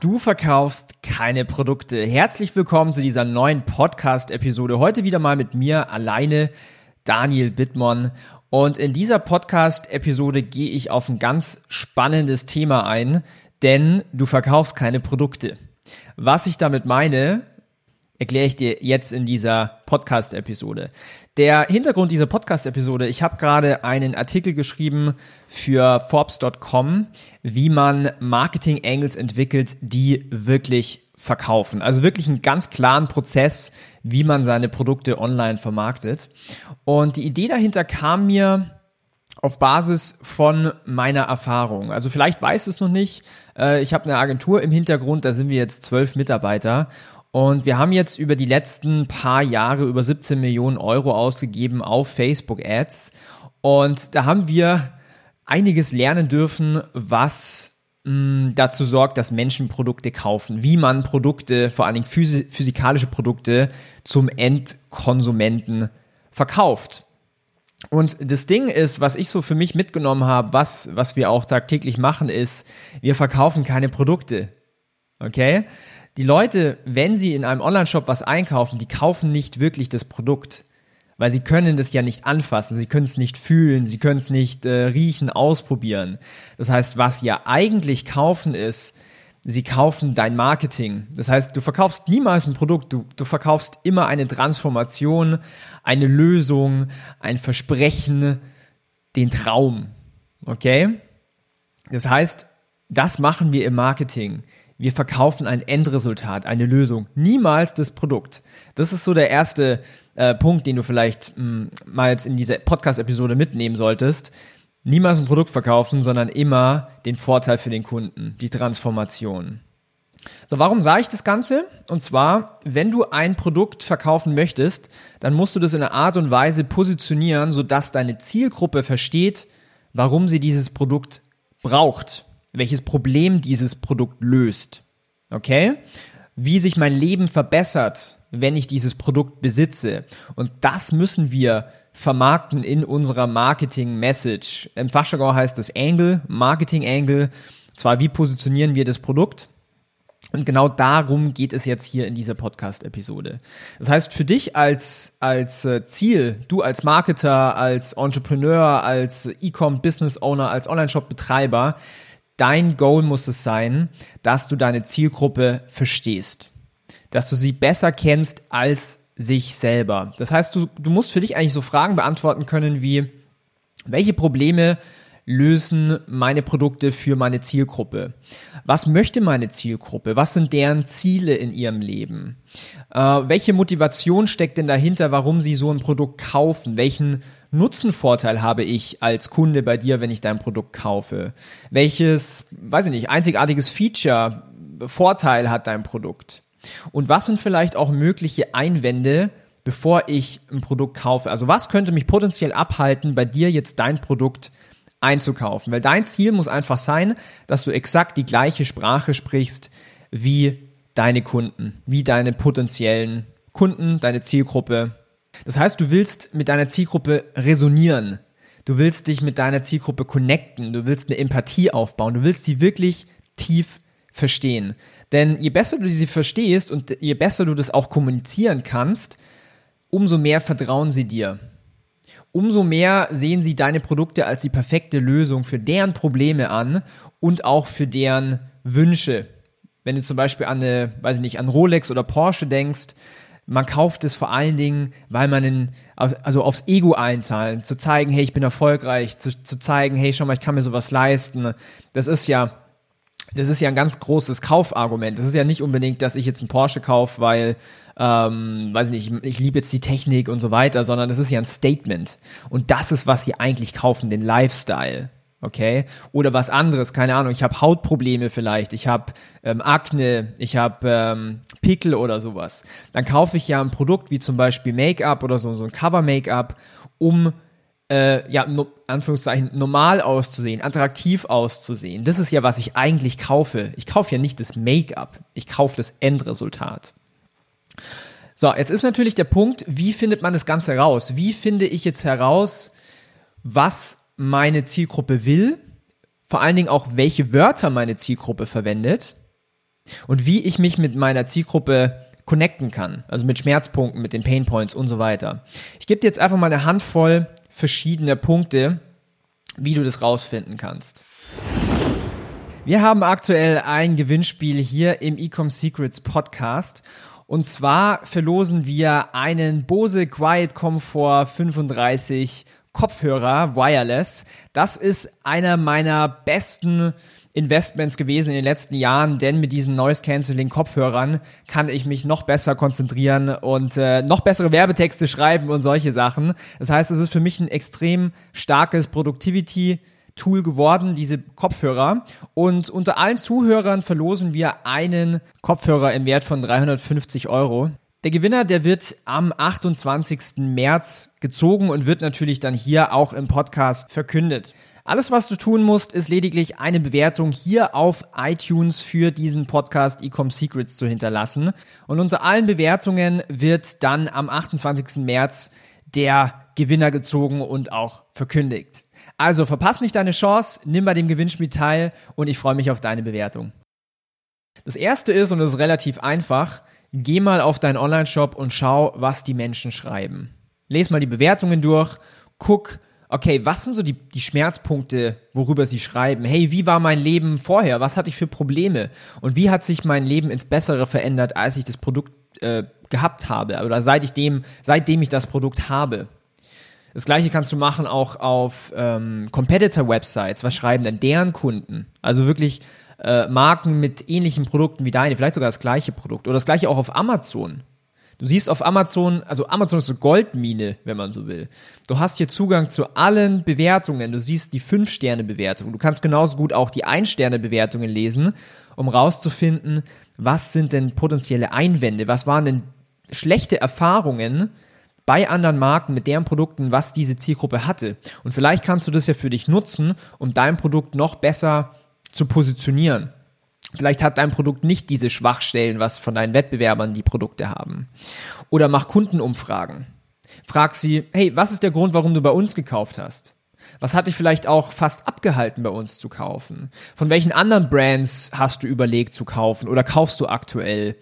Du verkaufst keine Produkte. Herzlich willkommen zu dieser neuen Podcast-Episode. Heute wieder mal mit mir alleine, Daniel Bittmann. Und in dieser Podcast-Episode gehe ich auf ein ganz spannendes Thema ein, denn du verkaufst keine Produkte. Was ich damit meine, erkläre ich dir jetzt in dieser Podcast-Episode. Der Hintergrund dieser Podcast-Episode, ich habe gerade einen Artikel geschrieben für Forbes.com, wie man Marketing-Angles entwickelt, die wirklich verkaufen. Also wirklich einen ganz klaren Prozess, wie man seine Produkte online vermarktet. Und die Idee dahinter kam mir auf Basis von meiner Erfahrung. Also vielleicht weißt du es noch nicht. Äh, ich habe eine Agentur im Hintergrund, da sind wir jetzt zwölf Mitarbeiter und wir haben jetzt über die letzten paar Jahre über 17 Millionen Euro ausgegeben auf Facebook Ads. Und da haben wir einiges lernen dürfen, was mh, mm, dazu sorgt, dass Menschen Produkte kaufen, wie man Produkte, vor allen Dingen physikalische Produkte zum Endkonsumenten verkauft. Und das Ding ist, was ich so für mich mitgenommen habe, was, was wir auch tagtäglich machen, ist, wir verkaufen keine Produkte. Okay? Die Leute, wenn sie in einem Online-Shop was einkaufen, die kaufen nicht wirklich das Produkt. Weil sie können das ja nicht anfassen, sie können es nicht fühlen, sie können es nicht äh, riechen, ausprobieren. Das heißt, was ja eigentlich kaufen ist, sie kaufen dein Marketing. Das heißt, du verkaufst niemals ein Produkt, du, du verkaufst immer eine Transformation, eine Lösung, ein Versprechen, den Traum. Okay? Das heißt, das machen wir im Marketing. Wir verkaufen ein Endresultat, eine Lösung, niemals das Produkt. Das ist so der erste äh, Punkt, den du vielleicht mh, mm, mal jetzt in dieser Podcast-Episode mitnehmen solltest. Niemals ein Produkt verkaufen, sondern immer den Vorteil für den Kunden, die Transformation. So, warum sage ich das Ganze? Und zwar, wenn du ein Produkt verkaufen möchtest, dann musst du das in einer Art und Weise positionieren, sodass deine Zielgruppe versteht, warum sie dieses Produkt braucht welches Problem dieses Produkt löst. Okay? Wie sich mein Leben verbessert, wenn ich dieses Produkt besitze. Und das müssen wir vermarkten in unserer Marketing-Message. Im Fachjargon heißt das Angle, Marketing-Angle. Zwar, wie positionieren wir das Produkt? Und genau darum geht es jetzt hier in dieser Podcast-Episode. Das heißt, für dich als, als äh, Ziel, du als Marketer, als Entrepreneur, als E-Com-Business-Owner, als Online-Shop-Betreiber, Dein Goal muss es sein, dass du deine Zielgruppe verstehst, dass du sie besser kennst als sich selber. Das heißt, du, du musst für dich eigentlich so Fragen beantworten können wie, welche Probleme lösen meine Produkte für meine Zielgruppe? Was möchte meine Zielgruppe? Was sind deren Ziele in ihrem Leben? Äh, welche Motivation steckt denn dahinter, warum sie so ein Produkt kaufen? Welchen Nutzenvorteil habe ich als Kunde bei dir, wenn ich dein Produkt kaufe? Welches, weiß ich nicht, einzigartiges Feature, Vorteil hat dein Produkt? Und was sind vielleicht auch mögliche Einwände, bevor ich ein Produkt kaufe? Also was könnte mich potenziell abhalten, bei dir jetzt dein Produkt einzukaufen? Weil dein Ziel muss einfach sein, dass du exakt die gleiche Sprache sprichst wie deine Kunden, wie deine potenziellen Kunden, deine Zielgruppe, das heißt, du willst mit deiner Zielgruppe resonieren. Du willst dich mit deiner Zielgruppe connecten. Du willst eine Empathie aufbauen. Du willst sie wirklich tief verstehen. Denn je besser du sie verstehst und je besser du das auch kommunizieren kannst, umso mehr vertrauen sie dir. Umso mehr sehen sie deine Produkte als die perfekte Lösung für deren Probleme an und auch für deren Wünsche. Wenn du zum Beispiel an eine, weiß ich nicht, an Rolex oder Porsche denkst, man kauft es vor allen Dingen, weil man in, also aufs Ego einzahlen, zu zeigen, hey, ich bin erfolgreich, zu, zu zeigen, hey, schau mal, ich kann mir sowas leisten. Das ist ja, das ist ja ein ganz großes Kaufargument. Das ist ja nicht unbedingt, dass ich jetzt einen Porsche kaufe, weil, ähm, weiß ich nicht, ich liebe jetzt die Technik und so weiter, sondern das ist ja ein Statement. Und das ist, was sie eigentlich kaufen, den Lifestyle. Okay? Oder was anderes, keine Ahnung, ich habe Hautprobleme vielleicht, ich habe ähm, Akne, ich habe ähm, Pickel oder sowas. Dann kaufe ich ja ein Produkt wie zum Beispiel Make-up oder so, so ein Cover-Make-up, um äh, ja, no, Anführungszeichen, normal auszusehen, attraktiv auszusehen. Das ist ja, was ich eigentlich kaufe. Ich kaufe ja nicht das Make-up, ich kaufe das Endresultat. So, jetzt ist natürlich der Punkt, wie findet man das Ganze raus? Wie finde ich jetzt heraus, was meine Zielgruppe will, vor allen Dingen auch, welche Wörter meine Zielgruppe verwendet und wie ich mich mit meiner Zielgruppe connecten kann, also mit Schmerzpunkten, mit den Painpoints und so weiter. Ich gebe dir jetzt einfach mal eine Handvoll verschiedener Punkte, wie du das rausfinden kannst. Wir haben aktuell ein Gewinnspiel hier im Ecom Secrets Podcast und zwar verlosen wir einen Bose Quiet Comfort 35 Kopfhörer wireless. Das ist einer meiner besten Investments gewesen in den letzten Jahren, denn mit diesen Noise Cancelling Kopfhörern kann ich mich noch besser konzentrieren und äh, noch bessere Werbetexte schreiben und solche Sachen. Das heißt, es ist für mich ein extrem starkes Productivity Tool geworden, diese Kopfhörer. Und unter allen Zuhörern verlosen wir einen Kopfhörer im Wert von 350 Euro. Der Gewinner, der wird am 28. März gezogen und wird natürlich dann hier auch im Podcast verkündet. Alles, was du tun musst, ist lediglich eine Bewertung hier auf iTunes für diesen Podcast Ecom Secrets zu hinterlassen. Und unter allen Bewertungen wird dann am 28. März der Gewinner gezogen und auch verkündigt. Also verpass nicht deine Chance, nimm bei dem Gewinnspiel teil und ich freue mich auf deine Bewertung. Das erste ist, und das ist relativ einfach, geh mal auf deinen Online-Shop und schau, was die Menschen schreiben. Lies mal die Bewertungen durch, guck, okay, was sind so die, die Schmerzpunkte, worüber sie schreiben? Hey, wie war mein Leben vorher? Was hatte ich für Probleme? Und wie hat sich mein Leben ins Bessere verändert, als ich das Produkt äh, gehabt habe? Oder seit ich dem, seitdem ich das Produkt habe? Das gleiche kannst du machen auch auf ähm, Competitor-Websites. Was schreiben denn deren Kunden? Also wirklich äh, Marken mit ähnlichen Produkten wie deine, vielleicht sogar das gleiche Produkt. Oder das gleiche auch auf Amazon. Du siehst auf Amazon, also Amazon ist eine Goldmine, wenn man so will. Du hast hier Zugang zu allen Bewertungen. Du siehst die 5-Sterne-Bewertung. Du kannst genauso gut auch die 1-Sterne-Bewertungen lesen, um rauszufinden, was sind denn potenzielle Einwände? Was waren denn schlechte Erfahrungen bei anderen Marken mit deren Produkten, was diese Zielgruppe hatte? Und vielleicht kannst du das ja für dich nutzen, um dein Produkt noch besser zu positionieren. Vielleicht hat dein Produkt nicht diese Schwachstellen, was von deinen Wettbewerbern die Produkte haben. Oder mach Kundenumfragen. Frag sie, hey, was ist der Grund, warum du bei uns gekauft hast? Was hat dich vielleicht auch fast abgehalten, bei uns zu kaufen? Von welchen anderen Brands hast du überlegt zu kaufen oder kaufst du aktuell?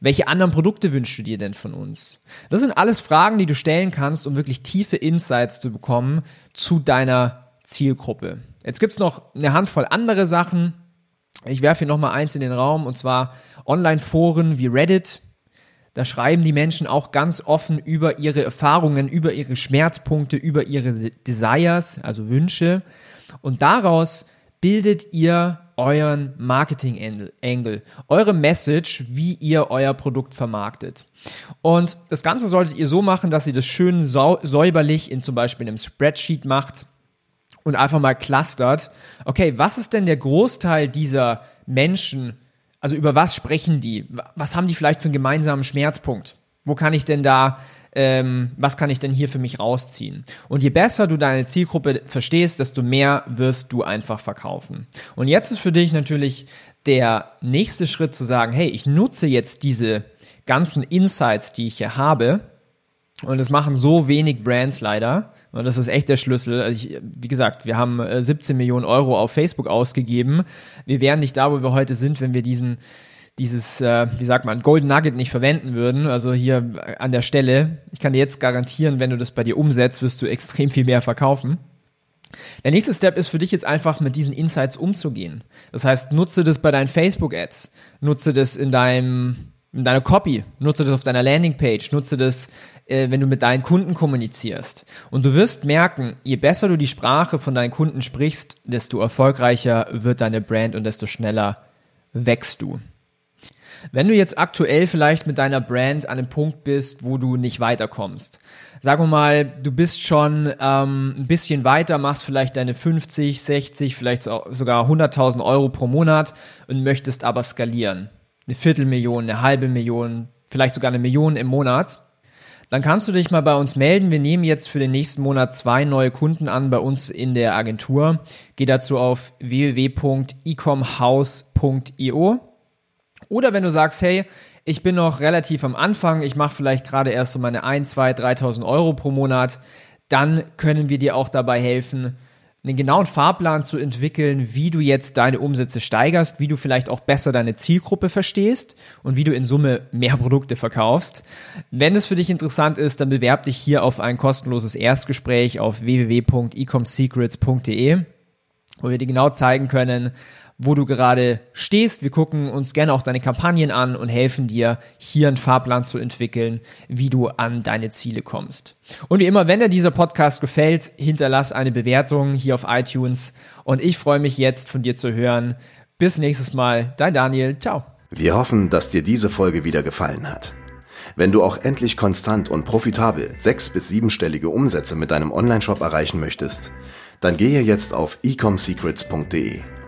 Welche anderen Produkte wünschst du dir denn von uns? Das sind alles Fragen, die du stellen kannst, um wirklich tiefe Insights zu bekommen zu deiner Zielgruppe. Jetzt gibt's noch eine Handvoll andere Sachen. Ich werfe hier nochmal eins in den Raum, und zwar Online-Foren wie Reddit. Da schreiben die Menschen auch ganz offen über ihre Erfahrungen, über ihre Schmerzpunkte, über ihre Desires, also Wünsche. Und daraus bildet ihr euren Marketing-Angle, eure Message, wie ihr euer Produkt vermarktet. Und das Ganze solltet ihr so machen, dass ihr das schön säuberlich in zum Beispiel einem Spreadsheet macht und einfach mal clustert, okay, was ist denn der Großteil dieser Menschen, also über was sprechen die? Was haben die vielleicht für einen gemeinsamen Schmerzpunkt? Wo kann ich denn da, ähm, was kann ich denn hier für mich rausziehen? Und je besser du deine Zielgruppe verstehst, desto mehr wirst du einfach verkaufen. Und jetzt ist für dich natürlich der nächste Schritt zu sagen, hey, ich nutze jetzt diese ganzen Insights, die ich hier habe, und das machen so wenig Brands leider. Und das ist echt der Schlüssel. Also ich, wie gesagt, wir haben 17 äh, Millionen Euro auf Facebook ausgegeben. Wir wären nicht da, wo wir heute sind, wenn wir diesen, dieses, äh, wie sagt man, Golden Nugget nicht verwenden würden. Also hier an der Stelle. Ich kann dir jetzt garantieren, wenn du das bei dir umsetzt, wirst du extrem viel mehr verkaufen. Der nächste Step ist für dich jetzt einfach mit diesen Insights umzugehen. Das heißt, nutze das bei deinen Facebook-Ads, nutze das in deinem in deiner Copy, nutze das auf deiner Landingpage, nutze das, äh, wenn du mit deinen Kunden kommunizierst. Und du wirst merken, je besser du die Sprache von deinen Kunden sprichst, desto erfolgreicher wird deine Brand und desto schneller wächst du. Wenn du jetzt aktuell vielleicht mit deiner Brand an einem Punkt bist, wo du nicht weiterkommst, sagen wir mal, du bist schon ähm, ein bisschen weiter, machst vielleicht deine 50, 60, vielleicht sogar 100.000 Euro pro Monat und möchtest aber skalieren. Eine Viertelmillion, eine halbe Million, vielleicht sogar eine Million im Monat. Dann kannst du dich mal bei uns melden. Wir nehmen jetzt für den nächsten Monat zwei neue Kunden an bei uns in der Agentur. Geh dazu auf www.ecomhouse.io. Oder wenn du sagst, hey, ich bin noch relativ am Anfang, ich mache vielleicht gerade erst so meine 1, 2, 3.000 Euro pro Monat, dann können wir dir auch dabei helfen, einen genauen Fahrplan zu entwickeln, wie du jetzt deine Umsätze steigerst, wie du vielleicht auch besser deine Zielgruppe verstehst und wie du in Summe mehr Produkte verkaufst. Wenn es für dich interessant ist, dann bewerb dich hier auf ein kostenloses Erstgespräch auf www.ecomsecrets.de, wo wir dir genau zeigen können, wo du gerade stehst. Wir gucken uns gerne auch deine Kampagnen an und helfen dir, hier einen Fahrplan zu entwickeln, wie du an deine Ziele kommst. Und wie immer, wenn dir dieser Podcast gefällt, hinterlass eine Bewertung hier auf iTunes. Und ich freue mich jetzt von dir zu hören. Bis nächstes Mal. Dein Daniel. Ciao. Wir hoffen, dass dir diese Folge wieder gefallen hat. Wenn du auch endlich konstant und profitabel sechs- bis siebenstellige Umsätze mit deinem Onlineshop erreichen möchtest, dann gehe jetzt auf ecomsecrets.de